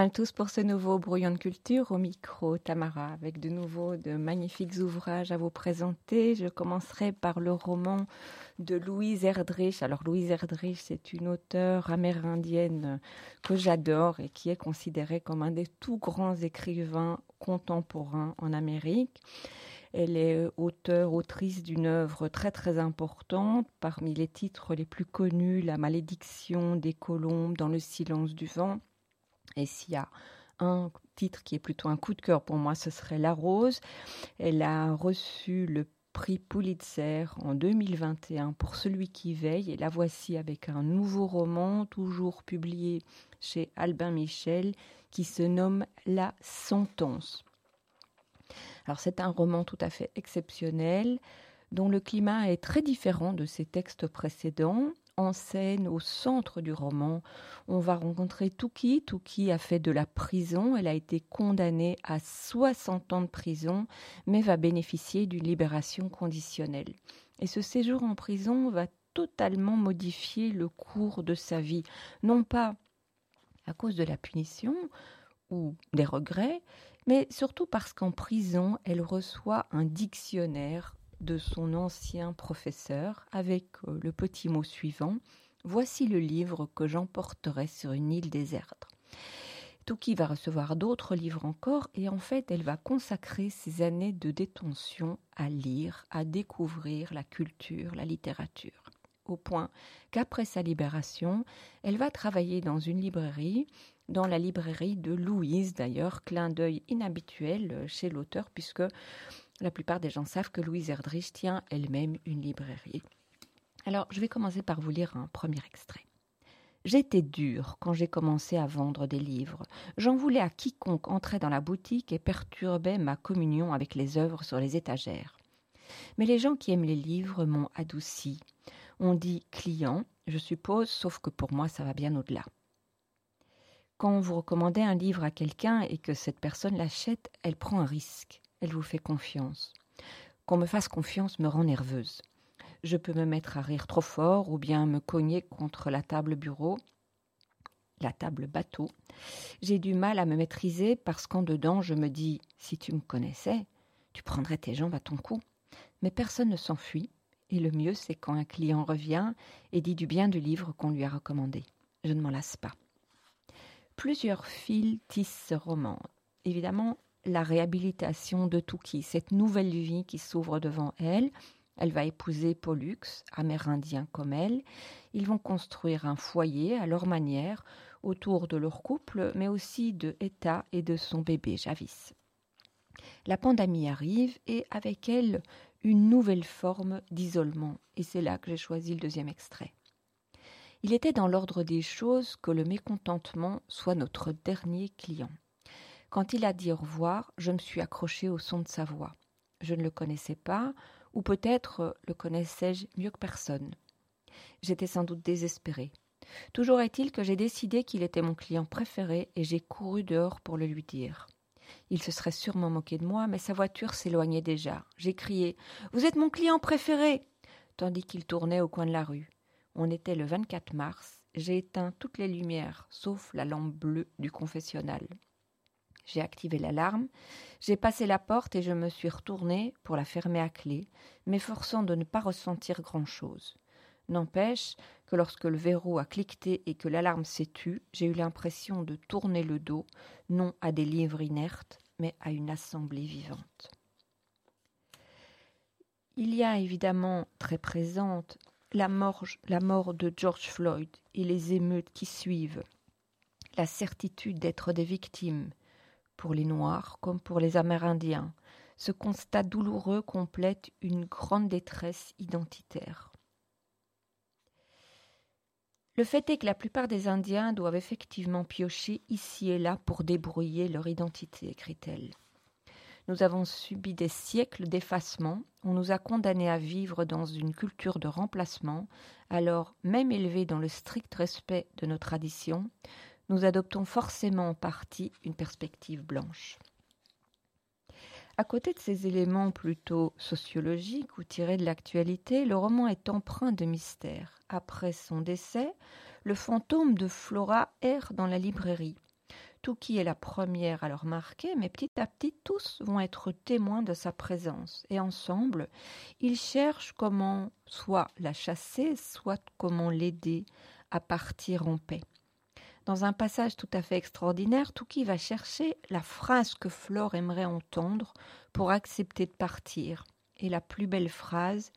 À tous pour ce nouveau brouillon de culture au micro Tamara avec de nouveaux de magnifiques ouvrages à vous présenter. Je commencerai par le roman de Louise Erdrich. Alors Louise Erdrich, c'est une auteure amérindienne que j'adore et qui est considérée comme un des tout grands écrivains contemporains en Amérique. Elle est auteure, autrice d'une œuvre très très importante. Parmi les titres les plus connus, La malédiction des colombes dans le silence du vent et s'il y a un titre qui est plutôt un coup de cœur pour moi, ce serait La Rose. Elle a reçu le prix Pulitzer en 2021 pour Celui qui veille et la voici avec un nouveau roman toujours publié chez Albin Michel qui se nomme La Sentence. Alors c'est un roman tout à fait exceptionnel dont le climat est très différent de ses textes précédents en scène au centre du roman. On va rencontrer Tuki. Tuki a fait de la prison. Elle a été condamnée à 60 ans de prison, mais va bénéficier d'une libération conditionnelle. Et ce séjour en prison va totalement modifier le cours de sa vie. Non pas à cause de la punition ou des regrets, mais surtout parce qu'en prison, elle reçoit un dictionnaire de son ancien professeur avec euh, le petit mot suivant Voici le livre que j'emporterai sur une île déserte. Touki va recevoir d'autres livres encore et en fait elle va consacrer ses années de détention à lire, à découvrir la culture, la littérature. Au point qu'après sa libération, elle va travailler dans une librairie, dans la librairie de Louise d'ailleurs, clin d'œil inhabituel euh, chez l'auteur puisque la plupart des gens savent que Louise Erdrich tient elle-même une librairie. Alors, je vais commencer par vous lire un premier extrait. J'étais dur quand j'ai commencé à vendre des livres. J'en voulais à quiconque entrait dans la boutique et perturbait ma communion avec les œuvres sur les étagères. Mais les gens qui aiment les livres m'ont adouci. On dit client, je suppose, sauf que pour moi ça va bien au-delà. Quand vous recommandez un livre à quelqu'un et que cette personne l'achète, elle prend un risque elle vous fait confiance. Qu'on me fasse confiance me rend nerveuse. Je peux me mettre à rire trop fort ou bien me cogner contre la table bureau, la table bateau. J'ai du mal à me maîtriser parce qu'en dedans je me dis si tu me connaissais, tu prendrais tes jambes à ton cou. Mais personne ne s'enfuit, et le mieux c'est quand un client revient et dit du bien du livre qu'on lui a recommandé. Je ne m'en lasse pas. Plusieurs fils tissent ce roman. Évidemment, la réhabilitation de Touki, cette nouvelle vie qui s'ouvre devant elle. Elle va épouser Pollux, amérindien comme elle. Ils vont construire un foyer à leur manière autour de leur couple, mais aussi de Etta et de son bébé Javis. La pandémie arrive et avec elle une nouvelle forme d'isolement, et c'est là que j'ai choisi le deuxième extrait. Il était dans l'ordre des choses que le mécontentement soit notre dernier client. Quand il a dit au revoir, je me suis accrochée au son de sa voix. Je ne le connaissais pas, ou peut-être le connaissais-je mieux que personne. J'étais sans doute désespérée. Toujours est-il que j'ai décidé qu'il était mon client préféré et j'ai couru dehors pour le lui dire. Il se serait sûrement moqué de moi, mais sa voiture s'éloignait déjà. J'ai crié Vous êtes mon client préféré tandis qu'il tournait au coin de la rue. On était le 24 mars. J'ai éteint toutes les lumières, sauf la lampe bleue du confessionnal. J'ai activé l'alarme, j'ai passé la porte et je me suis retournée pour la fermer à clé, m'efforçant de ne pas ressentir grand-chose. N'empêche que lorsque le verrou a cliqueté et que l'alarme s'est tue, j'ai eu l'impression de tourner le dos, non à des livres inertes, mais à une assemblée vivante. Il y a évidemment très présente la mort, la mort de George Floyd et les émeutes qui suivent, la certitude d'être des victimes, pour les Noirs comme pour les Amérindiens. Ce constat douloureux complète une grande détresse identitaire. Le fait est que la plupart des Indiens doivent effectivement piocher ici et là pour débrouiller leur identité, écrit-elle. Nous avons subi des siècles d'effacement, on nous a condamnés à vivre dans une culture de remplacement, alors même élevée dans le strict respect de nos traditions, nous adoptons forcément en partie une perspective blanche. À côté de ces éléments plutôt sociologiques ou tirés de l'actualité, le roman est empreint de mystère. Après son décès, le fantôme de Flora erre dans la librairie. Touki est la première à leur marquer, mais petit à petit, tous vont être témoins de sa présence. Et ensemble, ils cherchent comment soit la chasser, soit comment l'aider à partir en paix. Dans un passage tout à fait extraordinaire, Touki va chercher la phrase que Flore aimerait entendre pour accepter de partir. Et la plus belle phrase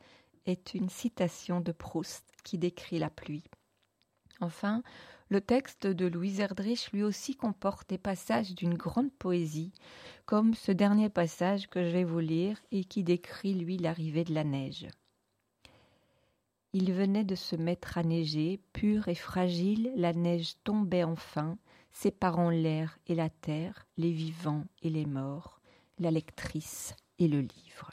est une citation de Proust qui décrit la pluie. Enfin, le texte de Louise Erdrich lui aussi comporte des passages d'une grande poésie, comme ce dernier passage que je vais vous lire et qui décrit lui l'arrivée de la neige. Il venait de se mettre à neiger, pure et fragile, la neige tombait enfin, séparant l'air et la terre, les vivants et les morts, la lectrice et le livre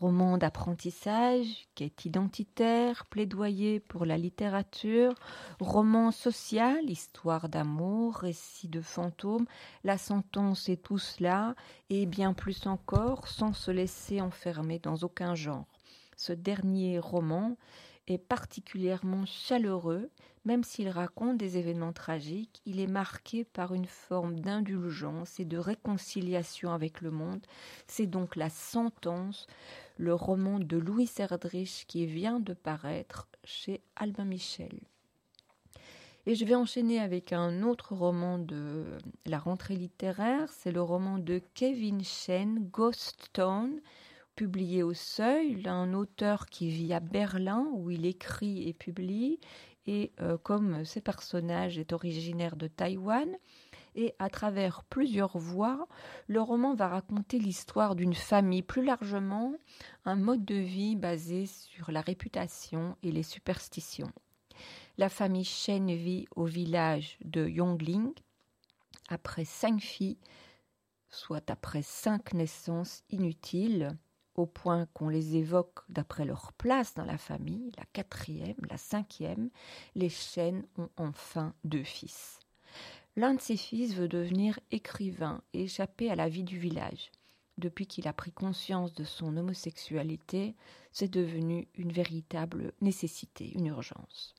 roman d'apprentissage est identitaire, plaidoyer pour la littérature, roman social, histoire d'amour, récit de fantômes, la sentence et tout cela, et bien plus encore, sans se laisser enfermer dans aucun genre. Ce dernier roman est particulièrement chaleureux, même s'il raconte des événements tragiques, il est marqué par une forme d'indulgence et de réconciliation avec le monde. C'est donc la sentence le roman de Louis Erdrich qui vient de paraître chez Albin Michel. Et je vais enchaîner avec un autre roman de la rentrée littéraire, c'est le roman de Kevin Chen, Ghost Town, publié au Seuil, un auteur qui vit à Berlin où il écrit et publie, et euh, comme ce personnage est originaire de Taïwan, et à travers plusieurs voix, le roman va raconter l'histoire d'une famille, plus largement un mode de vie basé sur la réputation et les superstitions. La famille Shen vit au village de Yongling après cinq filles, soit après cinq naissances inutiles, au point qu'on les évoque d'après leur place dans la famille, la quatrième, la cinquième, les Shen ont enfin deux fils. L'un de ses fils veut devenir écrivain et échapper à la vie du village. Depuis qu'il a pris conscience de son homosexualité, c'est devenu une véritable nécessité, une urgence.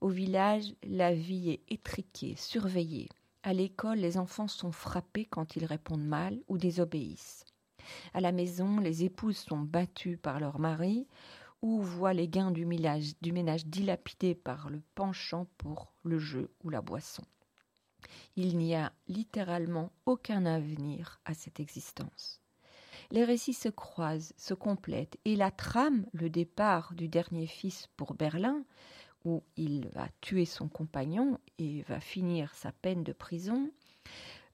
Au village, la vie est étriquée, surveillée. À l'école, les enfants sont frappés quand ils répondent mal ou désobéissent. À la maison, les épouses sont battues par leur mari ou voient les gains du, ménage dilapidés par le penchant pour le jeu ou la boisson. Il n'y a littéralement aucun avenir à cette existence. Les récits se croisent, se complètent, et la trame, le départ du dernier fils pour Berlin, où il va tuer son compagnon et va finir sa peine de prison,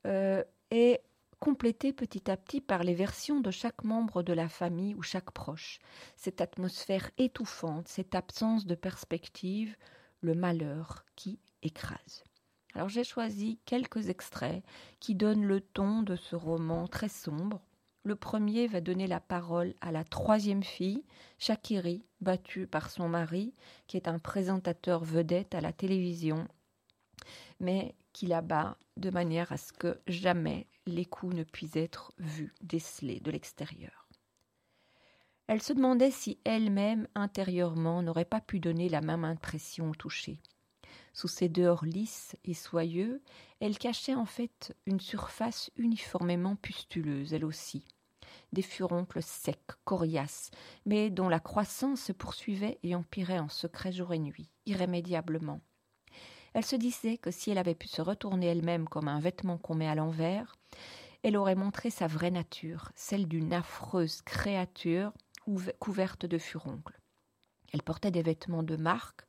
euh, est complétée petit à petit par les versions de chaque membre de la famille ou chaque proche. Cette atmosphère étouffante, cette absence de perspective, le malheur qui écrase. Alors j'ai choisi quelques extraits qui donnent le ton de ce roman très sombre. Le premier va donner la parole à la troisième fille, Shakiri, battue par son mari, qui est un présentateur vedette à la télévision, mais qui la bat de manière à ce que jamais les coups ne puissent être vus, décelés de l'extérieur. Elle se demandait si elle-même, intérieurement, n'aurait pas pu donner la même impression au toucher. Sous ses dehors lisses et soyeux, elle cachait en fait une surface uniformément pustuleuse, elle aussi. Des furoncles secs, coriaces, mais dont la croissance se poursuivait et empirait en secret jour et nuit, irrémédiablement. Elle se disait que si elle avait pu se retourner elle-même comme un vêtement qu'on met à l'envers, elle aurait montré sa vraie nature, celle d'une affreuse créature couverte de furoncles. Elle portait des vêtements de marque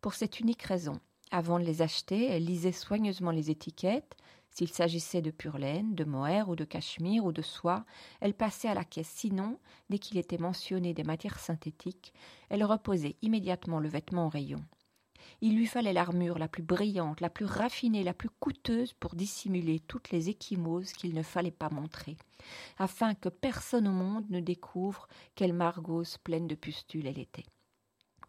pour cette unique raison, avant de les acheter, elle lisait soigneusement les étiquettes. S'il s'agissait de pure laine, de mohair ou de cachemire ou de soie, elle passait à la caisse. Sinon, dès qu'il était mentionné des matières synthétiques, elle reposait immédiatement le vêtement au rayon. Il lui fallait l'armure la plus brillante, la plus raffinée, la plus coûteuse pour dissimuler toutes les échymoses qu'il ne fallait pas montrer, afin que personne au monde ne découvre quelle margose pleine de pustules elle était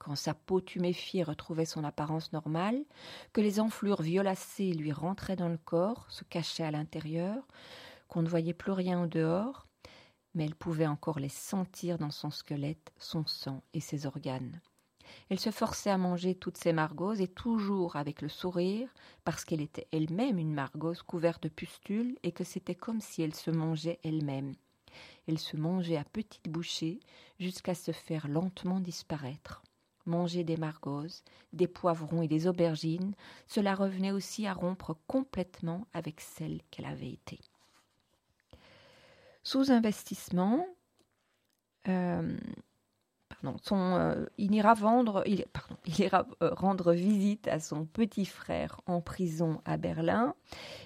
quand sa peau tuméfiée retrouvait son apparence normale, que les enflures violacées lui rentraient dans le corps, se cachaient à l'intérieur, qu'on ne voyait plus rien au dehors, mais elle pouvait encore les sentir dans son squelette, son sang et ses organes. Elle se forçait à manger toutes ses margoses et toujours avec le sourire, parce qu'elle était elle-même une margose couverte de pustules et que c'était comme si elle se mangeait elle-même. Elle se mangeait à petites bouchées jusqu'à se faire lentement disparaître. Manger des margoses, des poivrons et des aubergines, cela revenait aussi à rompre complètement avec celle qu'elle avait été. Sous-investissement, euh, euh, il ira euh, rendre visite à son petit frère en prison à Berlin.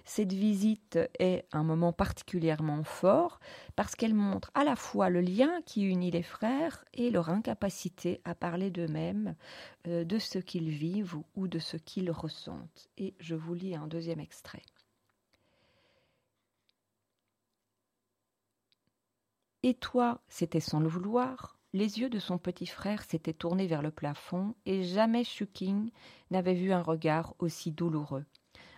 Cette visite est un moment particulièrement fort parce qu'elle montre à la fois le lien qui unit les frères et leur incapacité à parler d'eux-mêmes, euh, de ce qu'ils vivent ou de ce qu'ils ressentent. Et je vous lis un deuxième extrait. Et toi, c'était sans le vouloir, les yeux de son petit frère s'étaient tournés vers le plafond, et jamais Shuking n'avait vu un regard aussi douloureux.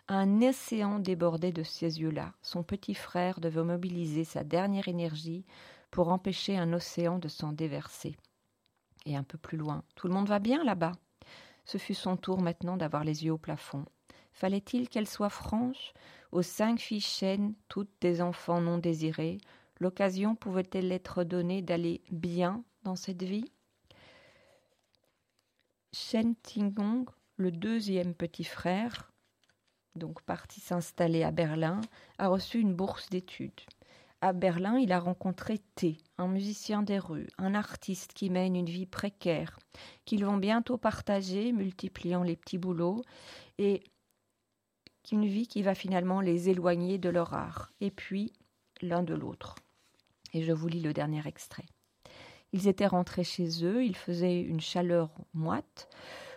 Un océan débordait de ces yeux-là. Son petit frère devait mobiliser sa dernière énergie pour empêcher un océan de s'en déverser. Et un peu plus loin, tout le monde va bien là-bas? Ce fut son tour maintenant d'avoir les yeux au plafond. Fallait-il qu'elle soit franche? Aux cinq filles chaînes, toutes des enfants non désirés, l'occasion pouvait-elle être donnée d'aller bien dans cette vie. Shen Tingong, le deuxième petit frère, donc parti s'installer à Berlin, a reçu une bourse d'études. À Berlin, il a rencontré T, un musicien des rues, un artiste qui mène une vie précaire, qu'ils vont bientôt partager, multipliant les petits boulots, et une vie qui va finalement les éloigner de leur art, et puis l'un de l'autre. Et je vous lis le dernier extrait. Ils étaient rentrés chez eux, il faisait une chaleur moite,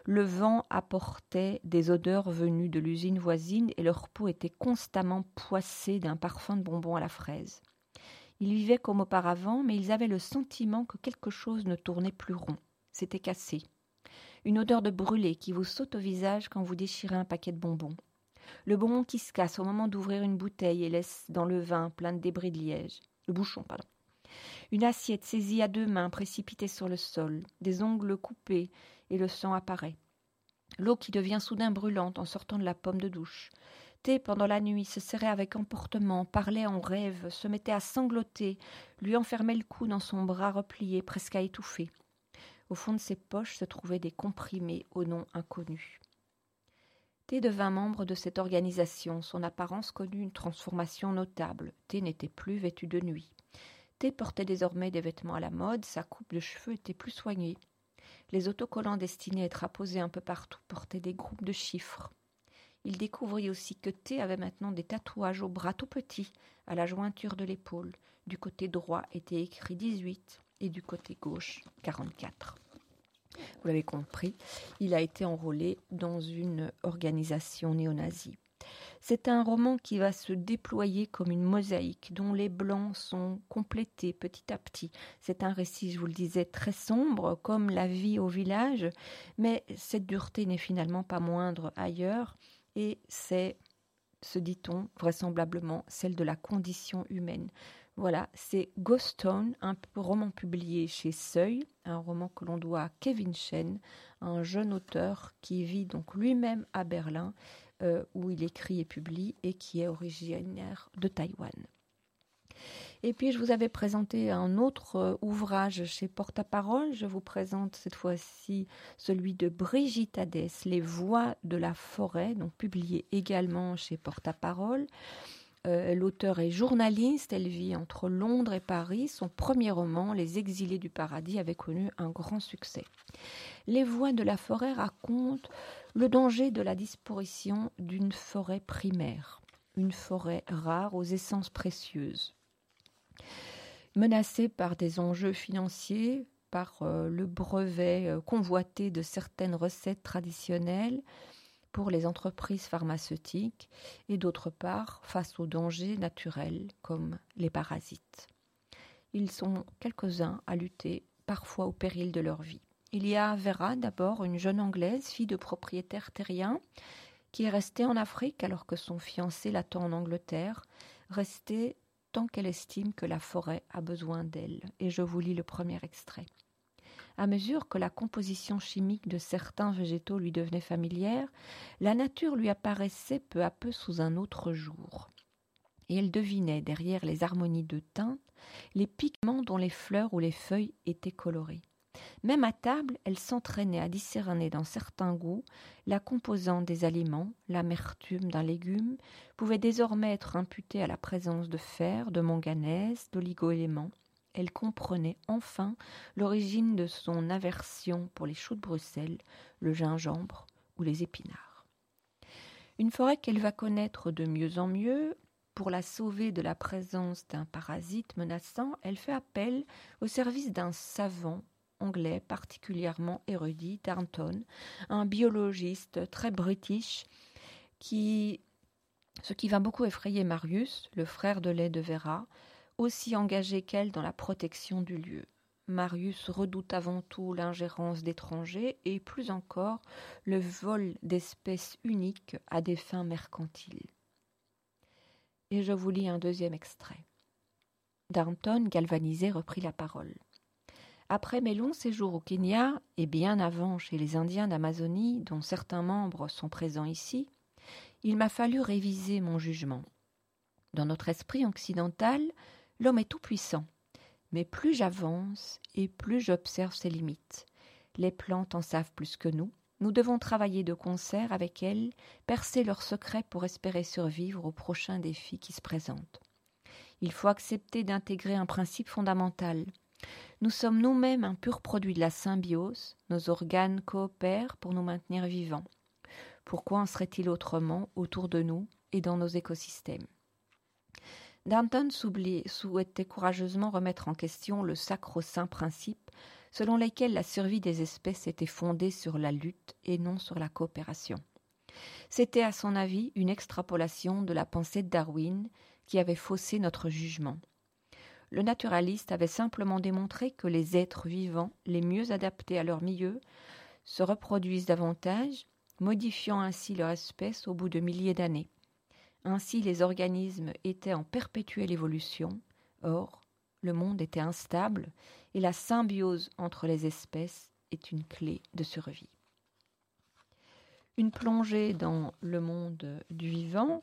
le vent apportait des odeurs venues de l'usine voisine et leur peau était constamment poissée d'un parfum de bonbons à la fraise. Ils vivaient comme auparavant, mais ils avaient le sentiment que quelque chose ne tournait plus rond, c'était cassé. Une odeur de brûlé qui vous saute au visage quand vous déchirez un paquet de bonbons. Le bonbon qui se casse au moment d'ouvrir une bouteille et laisse dans le vin plein de débris de liège. Le bouchon, pardon. Une assiette saisie à deux mains précipitée sur le sol, des ongles coupés, et le sang apparaît. L'eau qui devient soudain brûlante en sortant de la pomme de douche. Thé pendant la nuit se serrait avec emportement, parlait en rêve, se mettait à sangloter, lui enfermait le cou dans son bras replié, presque à étouffer. Au fond de ses poches se trouvaient des comprimés au nom inconnu. T devint membre de cette organisation. Son apparence connut une transformation notable. T n'était plus vêtu de nuit portait désormais des vêtements à la mode, sa coupe de cheveux était plus soignée. Les autocollants destinés à être apposés un peu partout portaient des groupes de chiffres. Il découvrit aussi que T avait maintenant des tatouages au bras tout petits, à la jointure de l'épaule. Du côté droit était écrit 18 et du côté gauche 44. Vous l'avez compris, il a été enrôlé dans une organisation néo-nazie. C'est un roman qui va se déployer comme une mosaïque dont les blancs sont complétés petit à petit. C'est un récit, je vous le disais, très sombre comme la vie au village, mais cette dureté n'est finalement pas moindre ailleurs et c'est, se dit-on, vraisemblablement celle de la condition humaine. Voilà, c'est Ghost Town, un roman publié chez Seuil, un roman que l'on doit à Kevin Shen, un jeune auteur qui vit donc lui-même à Berlin euh, où il écrit et publie et qui est originaire de Taïwan. Et puis je vous avais présenté un autre euh, ouvrage chez Porte-à-Parole. Je vous présente cette fois-ci celui de Brigitte Hadès, Les voix de la forêt, donc publié également chez Porte-à-Parole. Euh, l'auteur est journaliste, elle vit entre Londres et Paris. Son premier roman, Les exilés du paradis, avait connu un grand succès. Les voix de la forêt racontent le danger de la disparition d'une forêt primaire, une forêt rare aux essences précieuses. Menacée par des enjeux financiers, par euh, le brevet euh, convoité de certaines recettes traditionnelles, pour les entreprises pharmaceutiques et d'autre part face aux dangers naturels comme les parasites. Ils sont quelques-uns à lutter parfois au péril de leur vie. Il y a Vera d'abord, une jeune Anglaise, fille de propriétaire terrien, qui est restée en Afrique alors que son fiancé l'attend en Angleterre, restée tant qu'elle estime que la forêt a besoin d'elle. Et je vous lis le premier extrait. À mesure que la composition chimique de certains végétaux lui devenait familière, la nature lui apparaissait peu à peu sous un autre jour. Et elle devinait, derrière les harmonies de teintes, les pigments dont les fleurs ou les feuilles étaient colorées. Même à table, elle s'entraînait à discerner dans certains goûts la composante des aliments, l'amertume d'un légume pouvait désormais être imputée à la présence de fer, de manganèse, d'oligo-éléments. Elle comprenait enfin l'origine de son aversion pour les choux de Bruxelles, le gingembre ou les épinards. Une forêt qu'elle va connaître de mieux en mieux, pour la sauver de la présence d'un parasite menaçant, elle fait appel au service d'un savant anglais particulièrement érudit, Darnton, un biologiste très british, qui, ce qui va beaucoup effrayer Marius, le frère de lait de Vera, aussi engagé qu'elle dans la protection du lieu. Marius redoute avant tout l'ingérence d'étrangers et plus encore le vol d'espèces uniques à des fins mercantiles. Et je vous lis un deuxième extrait. Darnton, galvanisé, reprit la parole. Après mes longs séjours au Kenya, et bien avant chez les Indiens d'Amazonie, dont certains membres sont présents ici, il m'a fallu réviser mon jugement. Dans notre esprit occidental, l'homme est tout-puissant, mais plus j'avance et plus j'observe ses limites. Les plantes en savent plus que nous, nous devons travailler de concert avec elles, percer leurs secrets pour espérer survivre aux prochains défis qui se présentent. Il faut accepter d'intégrer un principe fondamental. Nous sommes nous-mêmes un pur produit de la symbiose, nos organes coopèrent pour nous maintenir vivants. Pourquoi en serait-il autrement autour de nous et dans nos écosystèmes? Danton souhaitait courageusement remettre en question le sacro-saint principe selon lequel la survie des espèces était fondée sur la lutte et non sur la coopération. C'était à son avis une extrapolation de la pensée de Darwin qui avait faussé notre jugement le naturaliste avait simplement démontré que les êtres vivants les mieux adaptés à leur milieu se reproduisent davantage, modifiant ainsi leur espèce au bout de milliers d'années. Ainsi les organismes étaient en perpétuelle évolution, or le monde était instable et la symbiose entre les espèces est une clé de survie. Une plongée dans le monde du vivant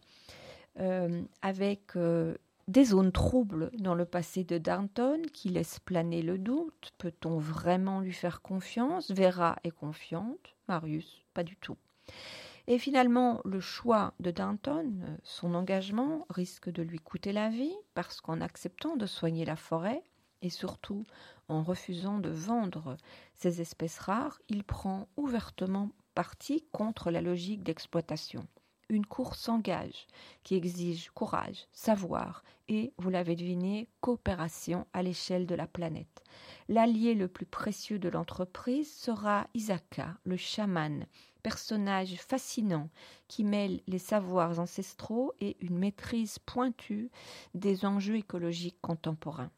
euh, avec euh, des zones troubles dans le passé de Darnton qui laissent planer le doute. Peut-on vraiment lui faire confiance? Vera est confiante, Marius pas du tout. Et finalement, le choix de Darnton, son engagement, risque de lui coûter la vie parce qu'en acceptant de soigner la forêt, et surtout en refusant de vendre ces espèces rares, il prend ouvertement parti contre la logique d'exploitation une course s'engage qui exige courage, savoir et, vous l'avez deviné, coopération à l'échelle de la planète. L'allié le plus précieux de l'entreprise sera Isaka, le chaman, personnage fascinant qui mêle les savoirs ancestraux et une maîtrise pointue des enjeux écologiques contemporains.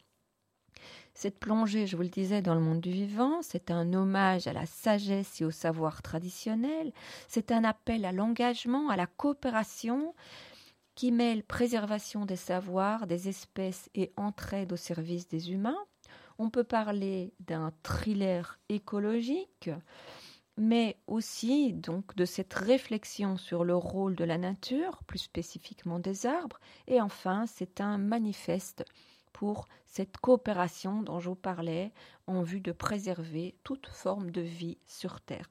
Cette plongée, je vous le disais, dans le monde du vivant, c'est un hommage à la sagesse et au savoir traditionnel, c'est un appel à l'engagement, à la coopération qui mêle préservation des savoirs, des espèces et entraide au service des humains. On peut parler d'un thriller écologique, mais aussi donc de cette réflexion sur le rôle de la nature, plus spécifiquement des arbres, et enfin c'est un manifeste pour cette coopération dont je vous parlais en vue de préserver toute forme de vie sur Terre.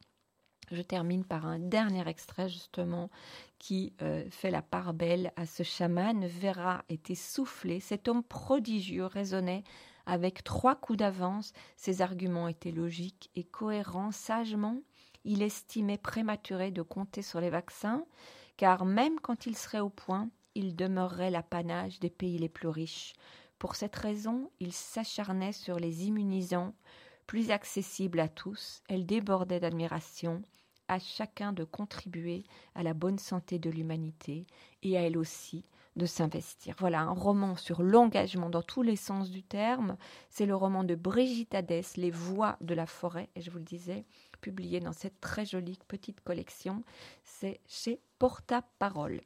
Je termine par un dernier extrait justement qui euh, fait la part belle à ce chaman. Vera était soufflé, cet homme prodigieux raisonnait avec trois coups d'avance, ses arguments étaient logiques et cohérents sagement. Il estimait prématuré de compter sur les vaccins, car même quand il serait au point, il demeurerait l'apanage des pays les plus riches. Pour cette raison, il s'acharnait sur les immunisants, plus accessibles à tous. Elle débordait d'admiration, à chacun de contribuer à la bonne santé de l'humanité et à elle aussi de s'investir. Voilà un roman sur l'engagement dans tous les sens du terme. C'est le roman de Brigitte Hadès, Les voix de la forêt, et je vous le disais, publié dans cette très jolie petite collection. C'est chez Porta Parole.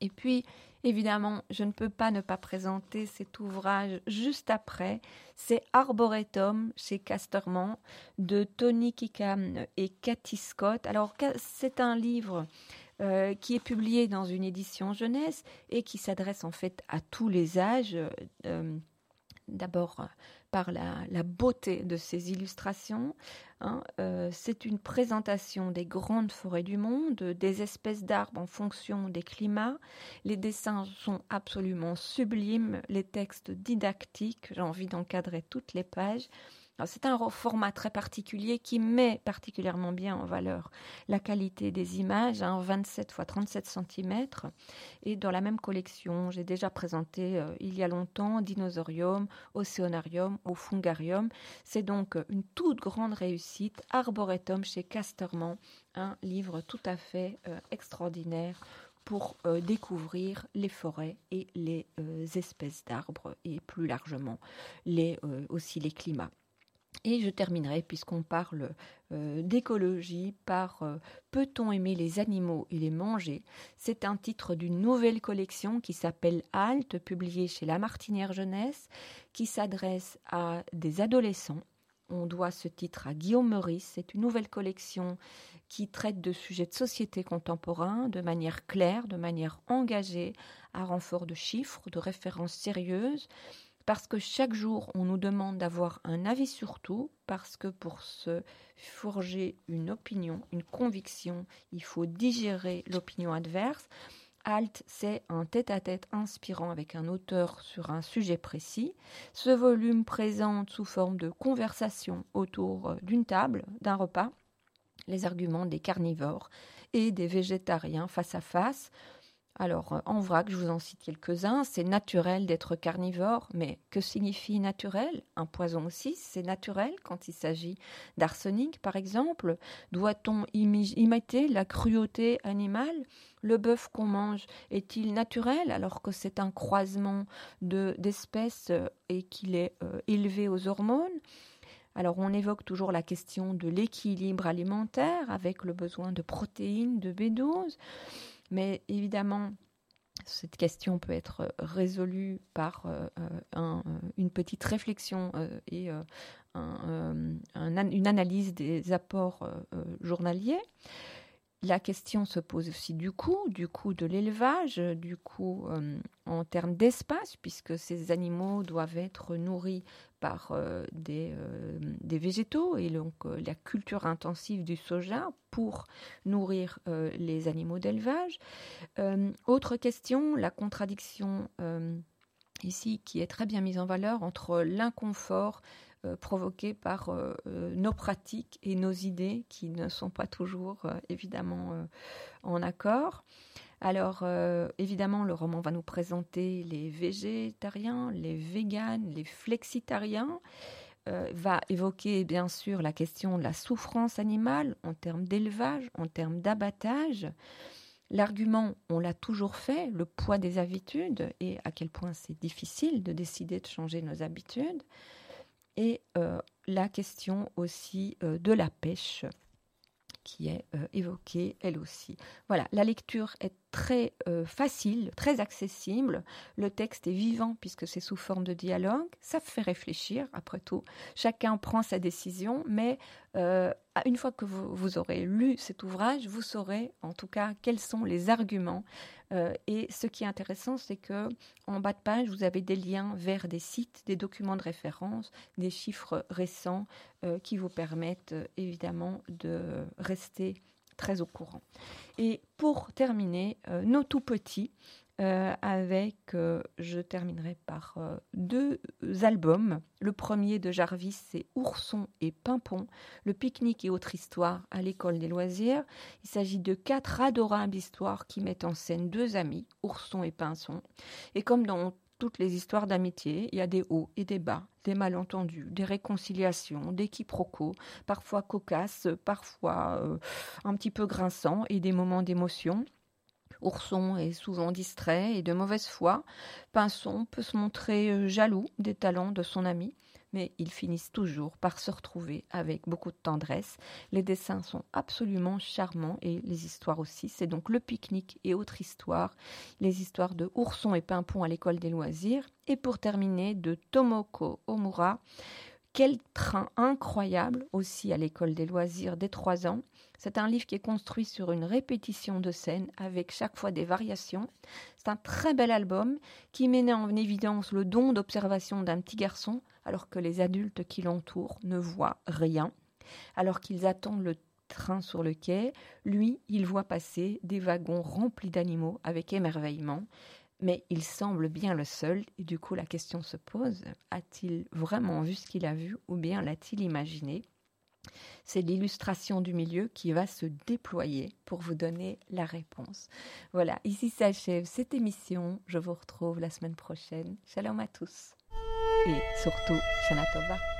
Et puis, évidemment, je ne peux pas ne pas présenter cet ouvrage juste après. C'est Arboretum chez Casterman de Tony Kikam et Cathy Scott. Alors, c'est un livre euh, qui est publié dans une édition jeunesse et qui s'adresse en fait à tous les âges. Euh, d'abord par la, beauté de ses illustrations. Hein, euh, c'est une présentation des grandes forêts du monde, des espèces d'arbres en fonction des climats. Les dessins sont absolument sublimes, les textes didactiques, j'ai envie d'encadrer toutes les pages. C'est un format très particulier qui met particulièrement bien en valeur la qualité des images, 27 x 37 cm. Et dans la même collection, j'ai déjà présenté euh, il y a longtemps Dinosaurium, Océanarium ou Fungarium. C'est donc une toute grande réussite. Arboretum chez Casterman, un livre tout à fait euh, extraordinaire pour euh, découvrir les forêts et les espèces d'arbres et plus largement aussi les climats. Et je terminerai, puisqu'on parle euh, d'écologie, par euh, Peut-on aimer les animaux et les manger? C'est un titre d'une nouvelle collection qui s'appelle Halte, publiée chez La Martinière Jeunesse, qui s'adresse à des adolescents. On doit ce titre à Guillaume Meurice. C'est une nouvelle collection qui traite de sujets de société contemporains de manière claire, de manière engagée, à renfort de chiffres, de références sérieuses parce que chaque jour, on nous demande d'avoir un avis sur tout, parce que pour se forger une opinion, une conviction, il faut digérer l'opinion adverse. Alt, c'est un tête-à-tête inspirant avec un auteur sur un sujet précis. Ce volume présente sous forme de conversation autour d'une table, d'un repas, les arguments des carnivores et des végétariens face à face, alors, euh, en vrac, je vous en cite quelques-uns. C'est naturel d'être carnivore, mais que signifie naturel? Un poison aussi, c'est naturel quand il s'agit d'arsenic, par exemple. Doit-on imiter la cruauté animale? Le bœuf qu'on mange est-il naturel alors que c'est un croisement d'espèces euh, et qu'il est euh, élevé aux hormones? Alors on évoque toujours la question de l'équilibre alimentaire avec le besoin de protéines, de B12. Mais évidemment, cette question peut être résolue par euh, euh, une petite réflexion euh, et une analyse des apports journaliers. La question se pose aussi du coût, du coût de l'élevage, du coût en termes d'espace, puisque ces animaux doivent être nourris par euh, des, euh, des, végétaux et donc euh, la culture intensive du soja pour nourrir les animaux d'élevage. autre question, la contradiction ici qui est très bien mise en valeur entre l'inconfort provoqué par nos pratiques et nos idées qui ne sont pas toujours évidemment en accord. Alors, euh, évidemment, le roman va nous présenter les végétariens, les véganes, les flexitariens, euh, va évoquer bien sûr la question de la souffrance animale en termes d'élevage, en termes d'abattage. L'argument, on l'a toujours fait, le poids des habitudes et à quel point c'est difficile de décider de changer nos habitudes. Et euh, la question aussi de la pêche qui est évoquée elle aussi. Voilà, la lecture est très euh, facile, très accessible. Le texte est vivant puisque c'est sous forme de dialogue. Ça fait réfléchir, après tout. Chacun prend sa décision, mais euh, une fois que vous, aurez lu cet ouvrage, vous saurez en tout cas quels sont les arguments. Euh, et ce qui est intéressant, c'est que en bas de page, vous avez des liens vers des sites, des documents de référence, des chiffres récents qui vous permettent évidemment de rester très au courant. Et pour terminer, euh, nos tout petits, euh, avec, euh, je terminerai par deux albums. Le premier de Jarvis, c'est Ourson et Pimpon, le pique-nique et autre histoire à l'école des loisirs. Il s'agit de quatre adorables histoires qui mettent en scène deux amis, Ourson et Pinson. Et comme dans toutes les histoires d'amitié, il y a des hauts et des bas, des malentendus, des réconciliations, des quiproquos, parfois cocasses, parfois euh, un petit peu grinçants et des moments d'émotion. Ourson est souvent distrait et de mauvaise foi. Pinson peut se montrer euh, jaloux des talents de son ami mais ils finissent toujours par se retrouver avec beaucoup de tendresse. Les dessins sont absolument charmants et les histoires aussi. C'est donc le pique-nique et autres histoires, les histoires de Ourson et Pimpon à l'école des loisirs. Et pour terminer, de Tomoko Omura, quel train incroyable aussi à l'école des loisirs des trois ans. C'est un livre qui est construit sur une répétition de scènes avec chaque fois des variations. C'est un très bel album qui met en évidence le don d'observation d'un petit garçon alors que les adultes qui l'entourent ne voient rien. Alors qu'ils attendent le train sur le quai, lui, il voit passer des wagons remplis d'animaux avec émerveillement. Mais il semble bien le seul, et du coup la question se pose, a-t-il vraiment vu ce qu'il a vu ou bien l'a-t-il imaginé? C'est l'illustration du milieu qui va se déployer pour vous donner la réponse. Voilà, ici s'achève cette émission. Je vous retrouve la semaine prochaine. Shalom à tous. Et surtout, Shana Tova.